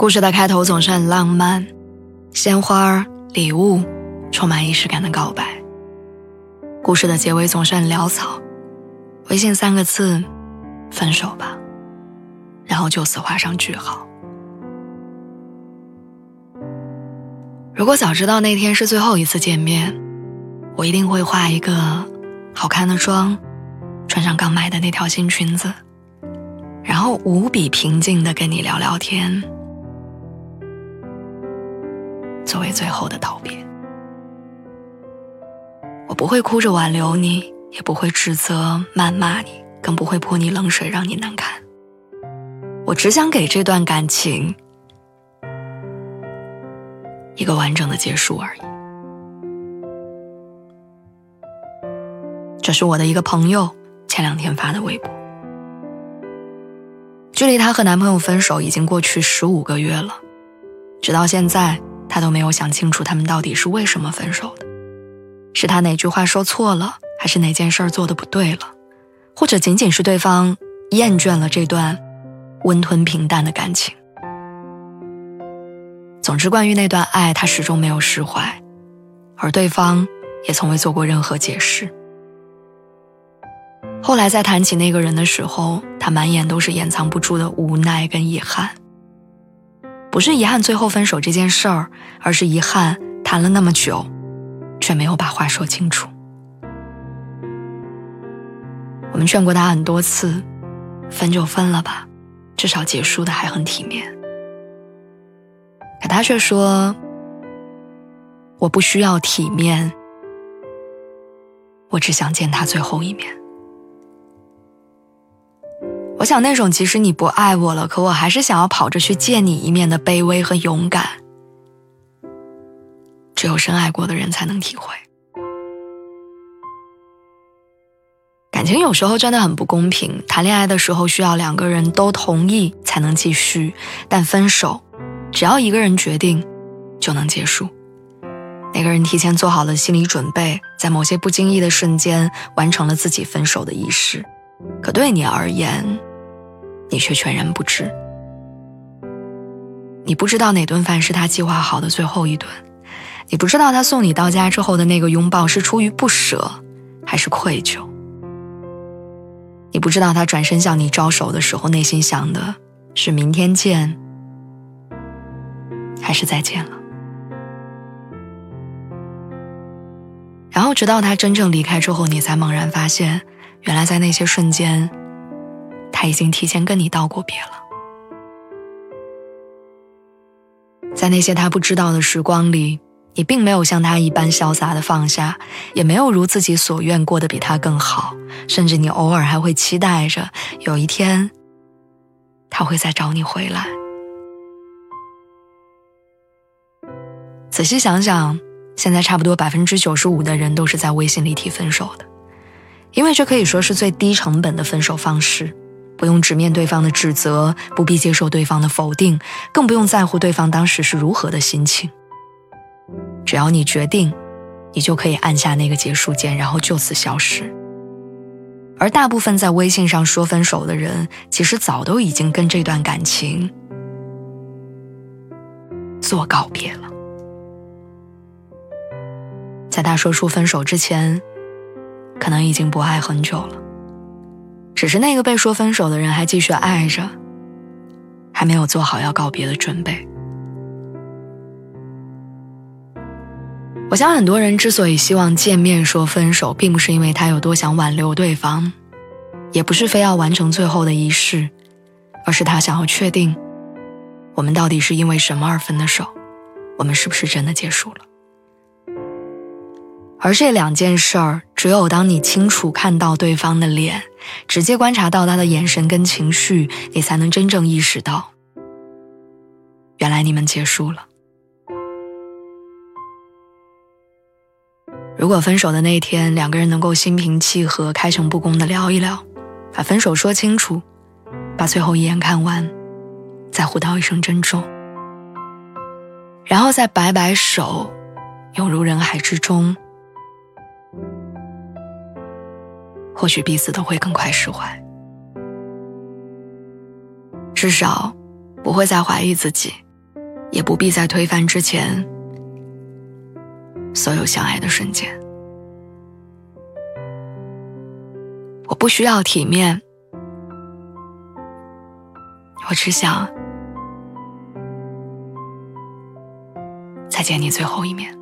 故事的开头总是很浪漫，鲜花、礼物，充满仪式感的告白。故事的结尾总是很潦草，微信三个字，分手吧，然后就此画上句号。如果早知道那天是最后一次见面，我一定会化一个好看的妆，穿上刚买的那条新裙子，然后无比平静的跟你聊聊天。作为最后的道别，我不会哭着挽留你，也不会指责、谩骂你，更不会泼你冷水让你难堪。我只想给这段感情一个完整的结束而已。这是我的一个朋友前两天发的微博，距离她和男朋友分手已经过去十五个月了，直到现在。他都没有想清楚，他们到底是为什么分手的？是他哪句话说错了，还是哪件事做的不对了？或者仅仅是对方厌倦了这段温吞平淡的感情？总之，关于那段爱，他始终没有释怀，而对方也从未做过任何解释。后来在谈起那个人的时候，他满眼都是掩藏不住的无奈跟遗憾。不是遗憾最后分手这件事儿，而是遗憾谈了那么久，却没有把话说清楚。我们劝过他很多次，分就分了吧，至少结束的还很体面。可他却说：“我不需要体面，我只想见他最后一面。”我想那种即使你不爱我了，可我还是想要跑着去见你一面的卑微和勇敢，只有深爱过的人才能体会。感情有时候真的很不公平，谈恋爱的时候需要两个人都同意才能继续，但分手，只要一个人决定，就能结束。那个人提前做好了心理准备，在某些不经意的瞬间完成了自己分手的仪式，可对你而言。你却全然不知，你不知道哪顿饭是他计划好的最后一顿，你不知道他送你到家之后的那个拥抱是出于不舍还是愧疚，你不知道他转身向你招手的时候内心想的是明天见还是再见了，然后直到他真正离开之后，你才猛然发现，原来在那些瞬间。他已经提前跟你道过别了，在那些他不知道的时光里，你并没有像他一般潇洒的放下，也没有如自己所愿过得比他更好，甚至你偶尔还会期待着有一天，他会再找你回来。仔细想想，现在差不多百分之九十五的人都是在微信里提分手的，因为这可以说是最低成本的分手方式。不用直面对方的指责，不必接受对方的否定，更不用在乎对方当时是如何的心情。只要你决定，你就可以按下那个结束键，然后就此消失。而大部分在微信上说分手的人，其实早都已经跟这段感情做告别了。在他说出分手之前，可能已经不爱很久了。只是那个被说分手的人还继续爱着，还没有做好要告别的准备。我想很多人之所以希望见面说分手，并不是因为他有多想挽留对方，也不是非要完成最后的仪式，而是他想要确定，我们到底是因为什么而分的手，我们是不是真的结束了？而这两件事儿。只有当你清楚看到对方的脸，直接观察到他的眼神跟情绪，你才能真正意识到，原来你们结束了。如果分手的那天，两个人能够心平气和、开诚布公的聊一聊，把分手说清楚，把最后一眼看完，再互道一声珍重，然后再摆摆手，涌入人海之中。或许彼此都会更快释怀，至少不会再怀疑自己，也不必再推翻之前所有相爱的瞬间。我不需要体面，我只想再见你最后一面。